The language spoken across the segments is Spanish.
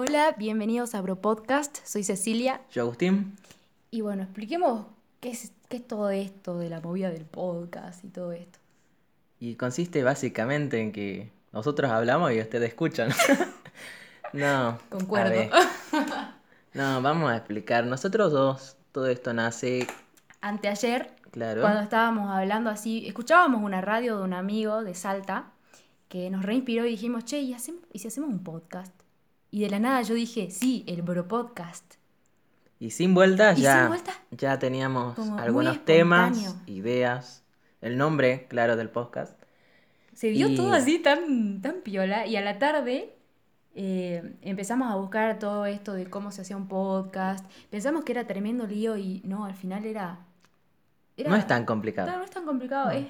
Hola, bienvenidos a Bro Podcast. Soy Cecilia. Yo, Agustín. Y bueno, expliquemos qué es, qué es todo esto de la movida del podcast y todo esto. Y consiste básicamente en que nosotros hablamos y ustedes escuchan. no. Concuerdo. a ver. No, vamos a explicar. Nosotros dos, todo esto nace, Anteayer, claro. cuando estábamos hablando así, escuchábamos una radio de un amigo de Salta que nos reinspiró y dijimos, che, ¿y, hacemos- ¿y si hacemos un podcast? Y de la nada yo dije, sí, el Bro Podcast. Y sin vuelta Y ya, sin vuelta. ya teníamos Como algunos temas, ideas, el nombre, claro, del podcast. Se dio Y- todo así tan, tan piola y a la tarde eh, empezamos a buscar todo esto de cómo se hacía un podcast. Pensamos que era tremendo lío y no, al final era... era No es tan complicado. Claro, no es tan complicado, es,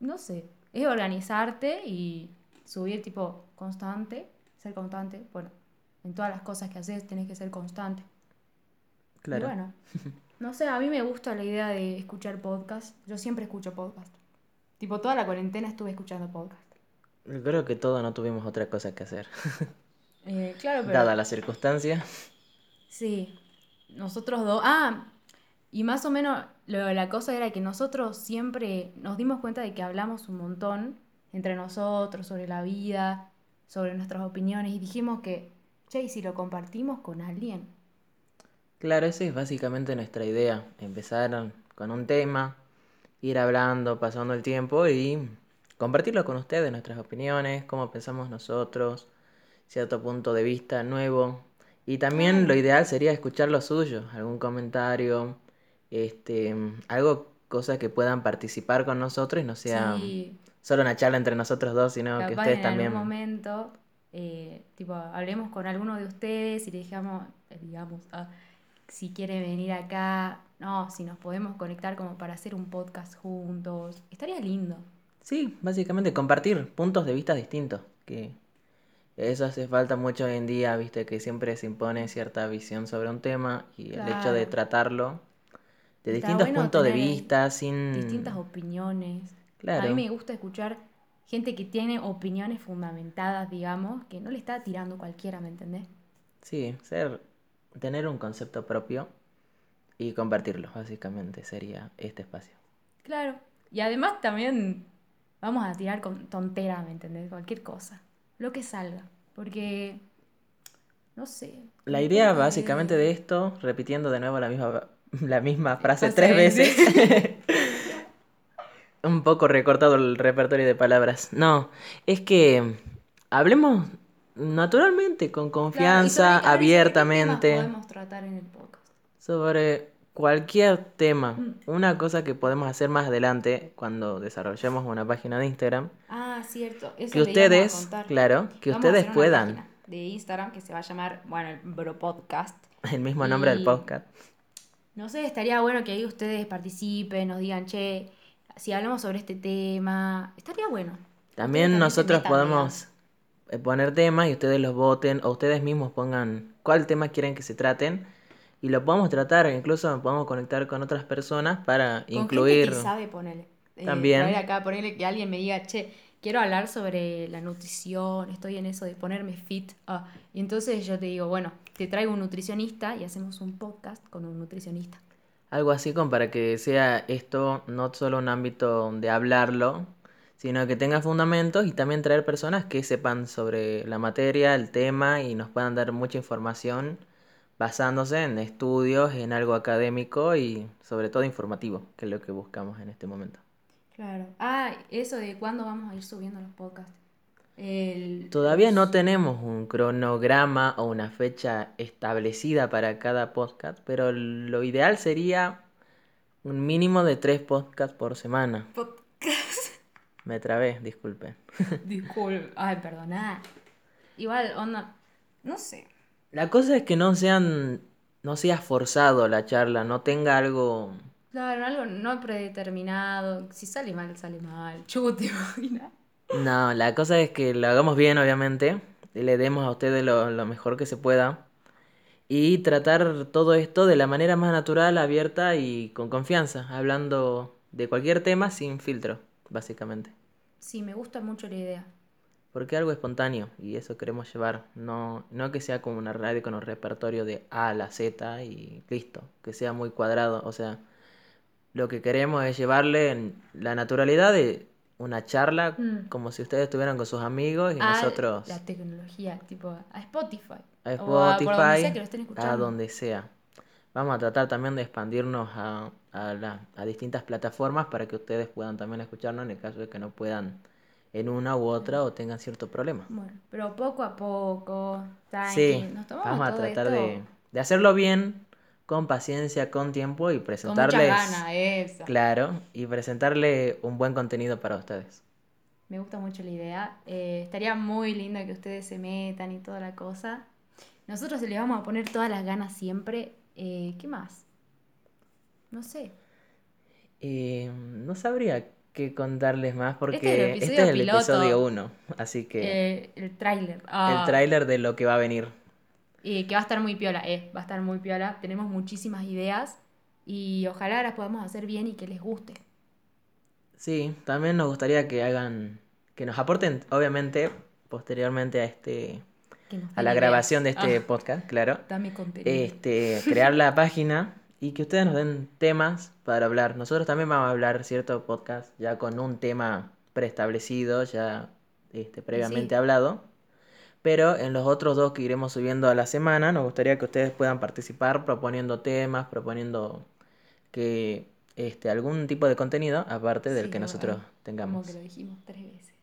no sé, es organizarte y subir tipo constante, ser constante. Bueno, en todas las cosas que haces tenés que ser constante. Claro. Y bueno, no sé, a mí me gusta la idea de escuchar podcast. Yo siempre escucho podcast. Tipo, toda la cuarentena estuve escuchando podcast. Yo Creo que todos no tuvimos otra cosa que hacer, Eh, claro, pero... dada la circunstancia. Sí, nosotros dos. Ah, y más o menos lo, la cosa era que nosotros siempre nos dimos cuenta de que hablamos un montón entre nosotros sobre la vida, sobre nuestras opiniones y dijimos que, che, ¿y si lo compartimos con alguien? Claro, esa es básicamente nuestra idea. Empezar con un tema, ir hablando, pasando el tiempo y compartirlo con ustedes, nuestras opiniones, cómo pensamos nosotros, cierto punto de vista nuevo. Y también lo ideal sería escuchar lo suyo, algún comentario, este, algo, cosas que puedan participar con nosotros y no sea Sí, solo una charla entre nosotros dos, sino que ustedes en también. algún momento, eh, tipo, hablemos con alguno de ustedes y le digamos, eh, digamos, ah, si quiere venir acá, no, si nos podemos conectar como para hacer un podcast juntos. Estaría lindo. Sí, básicamente compartir puntos de vista distintos, que eso hace falta mucho hoy en día, viste que siempre se impone cierta visión sobre un tema y el hecho de Claro. tratarlo de Está distintos bueno puntos de vista, sin... distintas opiniones. A mí Claro. me gusta escuchar gente que tiene opiniones fundamentadas, digamos, que no le está tirando cualquiera, ¿me entendés? Sí, ser, tener un concepto propio y compartirlo, básicamente sería este espacio. Claro. Y además también vamos a tirar con tontera, ¿me entendés? Cualquier cosa. Lo que salga. Porque, no sé. La idea acuerdo básicamente de esto, repitiendo de nuevo la misma, la misma frase tres veces, un poco recortado el repertorio de palabras. No, es que hablemos naturalmente, con confianza, sobre- a ver, ¿sobre qué abiertamente, podemos tratar en el podcast? sobre cualquier tema. Mm. Una cosa que podemos hacer más adelante, cuando desarrollemos una página de Instagram, Ah, cierto. Eso que ustedes, claro, que Vamos ustedes puedan, de Instagram que se va a llamar, bueno, el Bro Podcast. el mismo nombre del podcast. No sé, estaría bueno que ahí ustedes participen, nos digan, che, si hablamos sobre este tema, estaría bueno. También nosotros podemos eh, poner temas y ustedes los voten o ustedes mismos pongan cuál tema quieren que se traten y lo podemos tratar, incluso podemos conectar con otras personas para. Con incluir. gente que sabe ponerle. También. traer acá, ponerle que alguien me diga, che, quiero hablar sobre la nutrición, estoy en eso de ponerme fit. ah, y entonces yo te digo, bueno, te traigo un nutricionista y hacemos un podcast con un nutricionista. Algo así como para que sea esto no solo un ámbito de hablarlo, sino que tenga fundamentos y también traer personas que sepan sobre la materia, el tema y nos puedan dar mucha información basándose en estudios, en algo académico y sobre todo informativo, que es lo que buscamos en este momento. Claro. Ah, eso de cuándo vamos a ir subiendo los podcasts. El- Todavía no tenemos un cronograma o una fecha establecida para cada podcast, pero lo ideal sería un mínimo de tres podcasts por semana. Podcast. Me trabé, disculpen. Disculpe. Ay, perdona. Igual, onda, no sé. La cosa es que no sean, no sea forzado la charla, no tenga algo. Claro, algo no predeterminado. Si sale mal, sale mal. Chugo, te imaginas. No, la cosa es que lo hagamos bien, obviamente, y le demos a ustedes lo, lo mejor que se pueda. Y tratar todo esto de la manera más natural, abierta y con confianza, hablando de cualquier tema sin filtro, básicamente. Sí, me gusta mucho la idea. porque algo espontáneo y eso queremos llevar, no, no que sea como una radio con un repertorio de A a la Z y listo, que sea muy cuadrado, o sea, lo que queremos es llevarle la naturalidad de una charla Mm. como si ustedes estuvieran con sus amigos y A nosotros La tecnología, tipo a Spotify. a O por donde Spotify, sea que lo estén a donde sea. Vamos a tratar también de expandirnos a, a, la- a distintas plataformas para que ustedes puedan también escucharnos en el caso de que no puedan en una u otra o tengan cierto problema. Bueno, pero poco a poco, Sí, nos tomamos vamos a tratar de, de hacerlo bien, con paciencia, con tiempo y con mucha presentarles, gana, claro, y presentarle un buen contenido para ustedes. Me gusta mucho la idea. Eh, estaría muy lindo que ustedes se metan y toda la cosa. Nosotros les vamos a poner todas las ganas siempre. Eh, ¿qué más? No sé. Eh, no sabría qué contarles más porque Este es el este episodio es el piloto. episodio 1, así que el tráiler. Ah, el tráiler de lo que va a venir. Y que va a estar muy piola, eh, va a estar muy piola. Tenemos muchísimas ideas y ojalá las podamos hacer bien y que les guste. Sí, también nos gustaría que hagan, que nos aporten, obviamente, posteriormente a este, a la ideas. grabación de este Ah, podcast, claro, dame contenido. este, crear la página y que ustedes nos den temas para hablar. Nosotros también vamos a hablar cierto podcast ya con un tema preestablecido, ya este, previamente hablado. Pero en los otros dos que iremos subiendo a la semana, nos gustaría que ustedes puedan participar proponiendo temas, proponiendo que este, algún tipo de contenido aparte del Sí, que nosotros Como tengamos. que lo dijimos tres veces.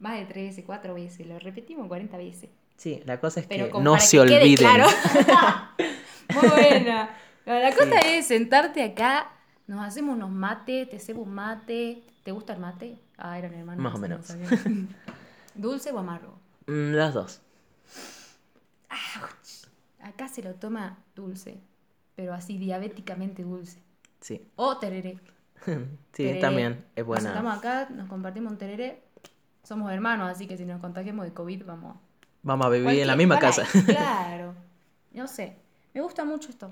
Más de tres veces, cuatro veces. Lo repetimos 40 veces. Sí, la cosa es Pero que como no se que olviden. claro. Muy buena. La cosa es sentarte acá, nos hacemos unos mates, te hacemos un mate. ¿Te gusta el mate? Ah, eran hermanos. Más o menos. ¿Dulce o amargo? Mm, las dos. Acá se lo toma dulce, pero así diabéticamente dulce. Sí, O tereré. sí, Tereré. también es Nos buena. acá, nos compartimos un tereré. Somos hermanos, así que si nos contagiamos de COVID, vamos. Vamos a vivir en la misma casa. Claro. No sé. Me gusta mucho esto.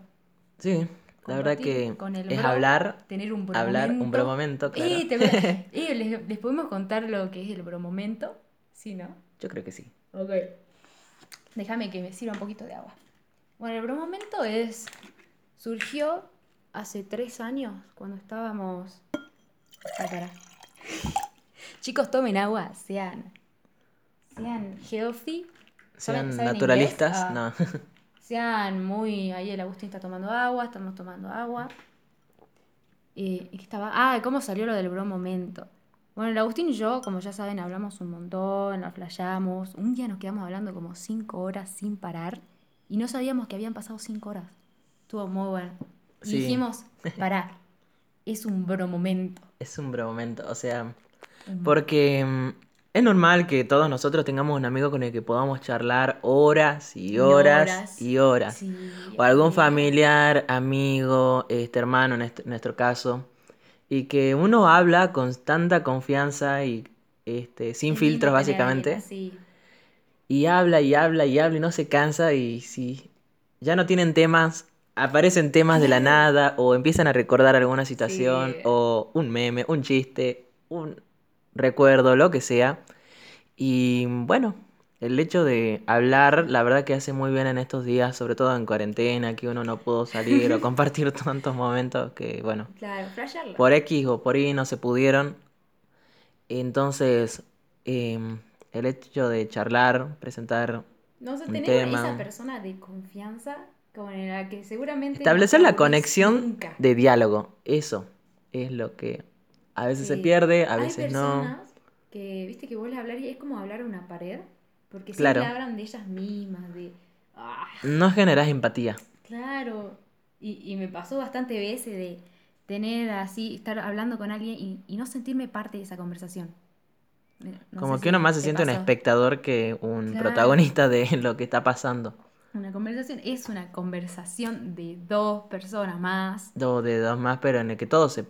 Sí, la verdad que con el es bro, hablar, Tener un hablar un bromomento. bromomento, claro. Eh, les, les podemos contar lo que es el bromomento. Sí, ¿no? Yo creo que sí. Ok. Déjame que me sirva un poquito de agua. Bueno, el bromomento es. Surgió hace tres años, cuando estábamos. Ah. Chicos, tomen agua, sean. Sean healthy. Sean ¿Saben- saben naturalistas, inglés? Ah. no. Sean muy. Ahí el Agustín está tomando agua, estamos tomando agua. Eh, ¿y qué estaba? Ah, ¿cómo salió lo del bro momento? Bueno, el Agustín y yo, como ya saben, hablamos un montón, nos flayamos. Un día nos quedamos hablando como cinco horas sin parar y no sabíamos que habían pasado cinco horas. Estuvo muy bueno. Y Sí. dijimos, pará, es un bro momento. Es un bromomento, o sea, porque mm, es normal que todos nosotros tengamos un amigo con el que podamos charlar horas y Y horas y horas. Sí, O algún familiar, amigo, este hermano en este- en nuestro caso. Y que uno habla con tanta confianza y este, sin filtros básicamente. Y habla y habla y habla y no se cansa y si ya no tienen temas, aparecen temas de la nada o empiezan a recordar alguna situación Sí. o un meme, un chiste, un recuerdo, lo que sea. Y bueno, el hecho de hablar, la verdad que hace muy bien en estos días, sobre todo en cuarentena, que uno no pudo salir o compartir tantos momentos que, bueno, Claro, por X o por Y no se pudieron. Entonces, em, el hecho de charlar, presentar, No sé, tener tema. esa persona de confianza con la que seguramente no establecer la conexión nunca. de diálogo, eso es lo que a veces se pierde, a Hay veces no. personas que, viste, que vos les hablar y es como hablar a una pared, porque Claro. siempre hablan de ellas mismas, de, ah, No generas empatía. claro. Y, y me pasó bastante veces de tener así, estar hablando con alguien y, y no sentirme parte de esa conversación. No Como que si uno más se te siente un espectador que un Claro. protagonista de lo que está pasando. Una conversación es una conversación de dos personas más. Do- de dos más, pero en el que todos se,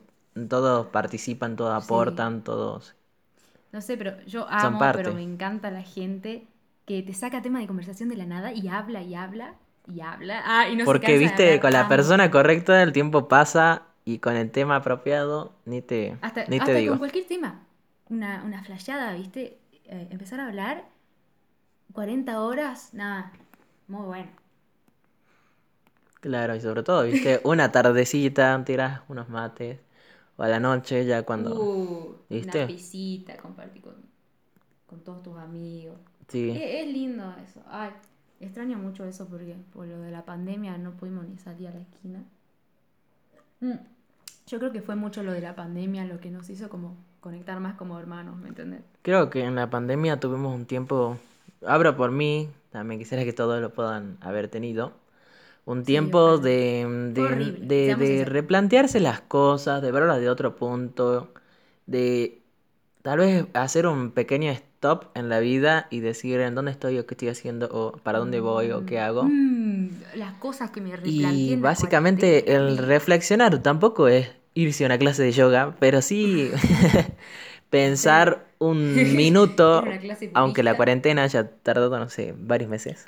todos participan, todos Sí. aportan, todos. No sé, pero yo amo, pero me encanta la gente que te saca tema de conversación de la nada y habla y habla y habla. Ah, y no Porque viste, con la persona correcta el tiempo pasa y con el tema apropiado ni te, Hasta, ni hasta te con digo. cualquier tema. Una, una flasheada, ¿viste? eh, empezar a hablar 40 horas, nada, muy bueno. Claro, y sobre todo, viste, una tardecita, tiras unos mates, o a la noche ya cuando... Uh, ¿Viste? Una visita, compartir con, con todos tus amigos. Sí, Es, es lindo eso. Ay, extraño mucho eso porque por lo de la pandemia no pudimos ni salir a la esquina. Mm, Yo creo que fue mucho lo de la pandemia lo que nos hizo como conectar más como hermanos, ¿me entendés? creo que en la pandemia tuvimos un tiempo, abro por mí, también quisiera que todos lo puedan haber tenido, un tiempo de, de, de- replantearse las cosas, de verlas de otro punto, de tal vez hacer un pequeño stop en la vida y decir en dónde estoy o qué estoy haciendo o para dónde voy o qué hago. Mm, las cosas que me Y básicamente el reflexionar tampoco es irse a una clase de yoga, pero sí pensar un minuto, aunque la cuarentena ya tardó, no sé, varios meses.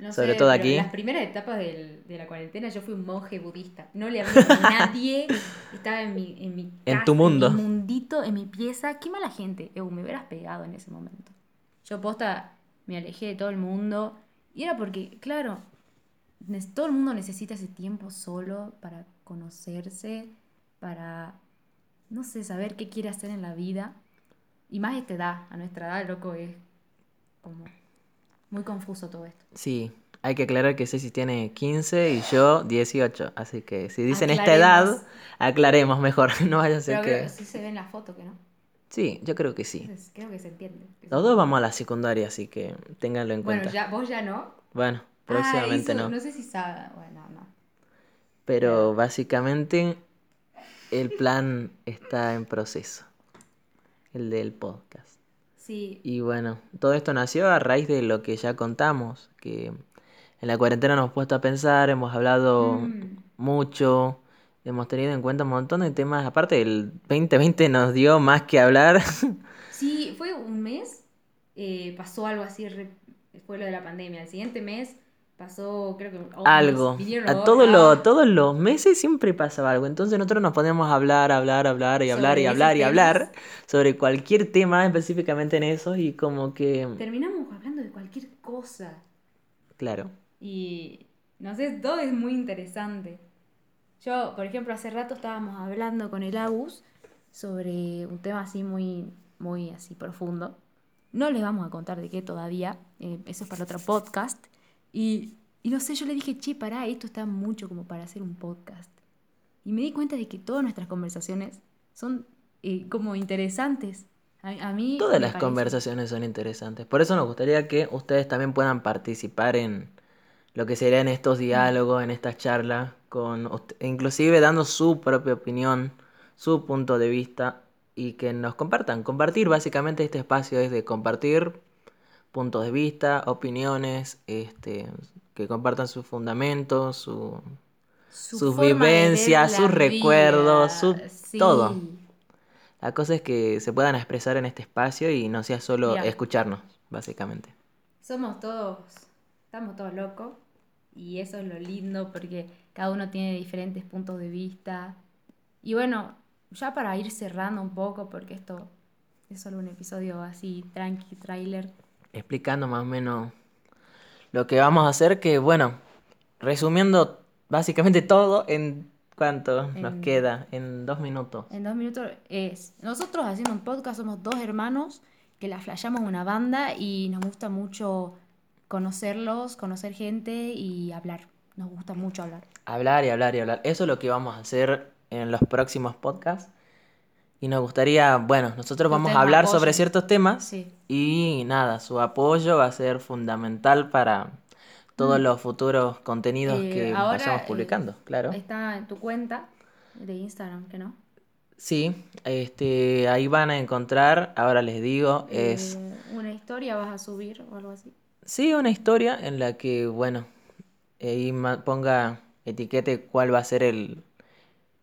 No sobre sé, todo aquí. En las primeras etapas del- de la cuarentena yo fui un monje budista. No le hablé a nadie. Estaba en mi, en mi En tu mundo. En mi mundito, en mi pieza. Qué mala gente. Eu, me hubieras pegado en ese momento. Yo posta me alejé de todo el mundo. Y era porque, claro, todo el mundo necesita ese tiempo solo para conocerse, para, no sé, saber qué quiere hacer en la vida. Y más a esta edad, a nuestra edad, loco, es como muy confuso todo esto. Sí, hay que aclarar que Ceci tiene 15 y yo 18, así que si dicen esta edad, Aclaremos. mejor, no vaya a ser Pero que... sí se ve en la foto, que no. Sí, yo creo que sí. Entonces, creo que se entiende. Los dos vamos a la secundaria, así que ténganlo en Bueno, cuenta. ya, vos ya no. Bueno, Ah, próximamente hizo- no. No sé si sabe. Bueno, no. Pero básicamente el plan está en proceso, el del podcast. Sí, Y bueno, todo esto nació a raíz de lo que ya contamos, que en la cuarentena nos hemos puesto a pensar, hemos hablado Mm. mucho, hemos tenido en cuenta un montón de temas. Aparte, el 2020 nos dio más que hablar. sí, fue un mes, eh, pasó algo así, fue lo de la pandemia. El siguiente mes pasó, creo que ovnis, algo. A todos los, Ah, todos los meses siempre pasaba algo. Entonces nosotros nos poníamos a hablar, hablar, hablar y hablar y hablar y hablar sobre cualquier tema específicamente en eso y como que, Terminamos hablando de cualquier cosa. claro, Y no sé, todo es muy interesante. Yo, por ejemplo, hace rato estábamos hablando con el Agus sobre un tema así muy, muy así profundo. No les vamos a contar de qué todavía, eh, eso es para otro podcast. Y, y no sé, yo le dije, che, pará, esto está mucho como para hacer un podcast. Y me di cuenta de que todas nuestras conversaciones son eh, como interesantes. A, a mí todas las parece. conversaciones son interesantes. Por eso nos gustaría que ustedes también puedan participar en lo que serían estos diálogos, en estas charlas, con ust- inclusive dando su propia opinión, su punto de vista y que nos compartan. Compartir básicamente este espacio es de compartir puntos de vista, opiniones, este, que compartan sus fundamentos, su, Su sus vivencias, sus recuerdos, su Sí. todo. La cosa es que se puedan expresar en este espacio y no sea solo Mira. escucharnos, básicamente. Somos todos, estamos todos locos y eso es lo lindo porque cada uno tiene diferentes puntos de vista. Y bueno, ya para ir cerrando un poco, porque esto es solo un episodio así, tranqui, trailer. Explicando más o menos lo que vamos a hacer, que bueno, resumiendo básicamente todo en cuánto nos queda, en dos minutos. En dos minutos es, nosotros haciendo un podcast somos dos hermanos que la flayamos una banda y nos gusta mucho conocerlos, conocer gente y hablar. Nos gusta mucho hablar. Hablar y hablar y hablar. Eso es lo que vamos a hacer en los próximos podcasts. Y nos gustaría, bueno, nosotros vamos a hablar sobre ciertos temas Sí. y nada, su apoyo va a ser fundamental para todos los futuros contenidos Mm. Eh, que vayamos eh, publicando, claro. Está en tu cuenta de Instagram, ¿que no? Sí, este, ahí van a encontrar, ahora les digo, es Eh, una historia vas a subir o algo así. sí una historia en la que, bueno, ahí ponga, etiquete cuál va a ser el,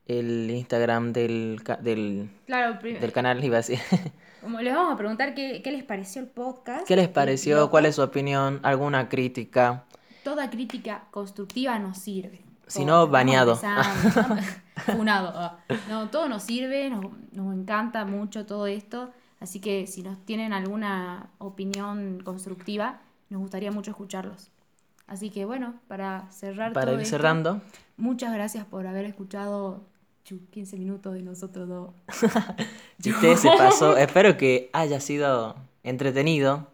el Instagram del, del, Claro, del canal, iba a decir. como les vamos a preguntar qué, qué les pareció el podcast. ¿Qué les pareció? ¿Cuál es su opinión? ¿Alguna crítica? Toda crítica constructiva nos sirve. Si no, baneado. Funado. ah. No, todo nos sirve, nos, nos encanta mucho todo esto. Así que si nos tienen alguna opinión constructiva, nos gustaría mucho escucharlos. Así que bueno, para cerrar Para todo ir esto, cerrando, muchas gracias por haber escuchado 15 minutos de nosotros dos. si usted se pasó, espero que haya sido entretenido.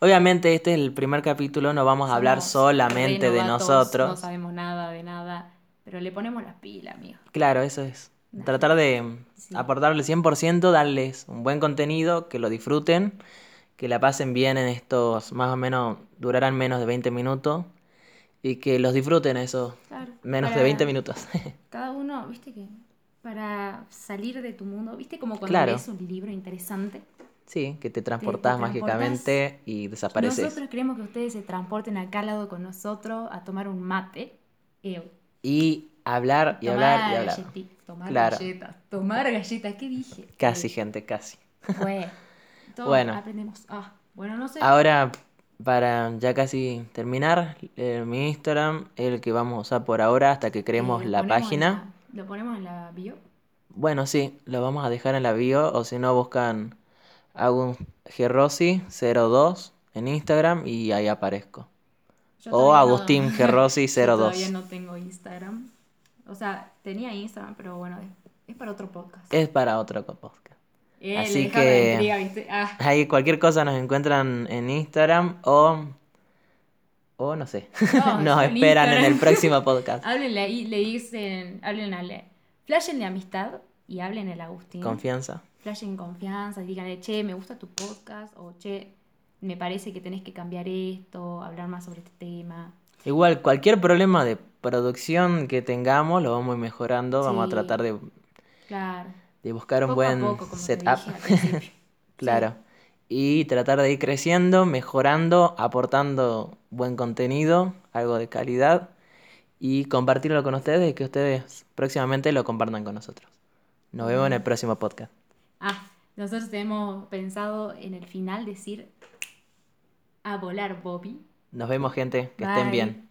Obviamente este es el primer capítulo, no vamos a hablar solamente de nosotros. No sabemos nada de nada, pero le ponemos las pilas, amigo. Claro, eso es. Tratar de Sí. aportarle 100%, darles un buen contenido, que lo disfruten, que la pasen bien en estos, más o menos, durarán menos de 20 minutos y que los disfruten esos Claro, menos de para 20 minutos. Cada uno, viste que para salir de tu mundo, viste como cuando Claro. lees un libro interesante. sí, que te transportás mágicamente y desapareces. Nosotros queremos que ustedes se transporten acá al lado con nosotros a tomar un mate. Eh, Y hablar y tomar hablar y hablar. tomar Claro. galletas. Tomar galletas, ¿qué dije? Casi, gente, casi. Bueno, todo Bueno. aprendemos. Ah, bueno, no sé. Ahora, para ya casi terminar, eh, mi Instagram, el que vamos a usar por ahora hasta que creemos eh, la página. la- ¿Lo ponemos en la bio? Bueno, sí, lo vamos a dejar en la bio o si no buscan Agun Gerrosi 02 en Instagram y ahí aparezco. Yo O no- Agustín Gerrosi Yo 02. todavía no tengo Instagram. O sea, tenía Instagram, pero bueno, es, para otro podcast. Es para otro podcast. Eh, así que- intriga, ¿viste? Ah, Ahí cualquier cosa nos encuentran en Instagram o o no sé. No, nos esperan en el próximo podcast. háblenle ahí, le dicen, hablen a le, flashenle amistad y hablen el Agustín. Confianza. Flashen confianza y díganle, che, me gusta tu podcast o che, me parece que tenés que cambiar esto, hablar más sobre este tema. Igual, cualquier problema de producción que tengamos lo vamos a ir mejorando. Vamos a tratar de, Claro. de buscar un Poco a buen poco, como te setup. dije al principio. Claro. Y tratar de ir creciendo, mejorando, aportando buen contenido, algo de calidad y compartirlo con ustedes y que ustedes próximamente lo compartan con nosotros. Nos vemos en el próximo podcast. Ah, nosotros tenemos pensado en el final decir a volar Bobby. Nos vemos, gente. Que estén bien.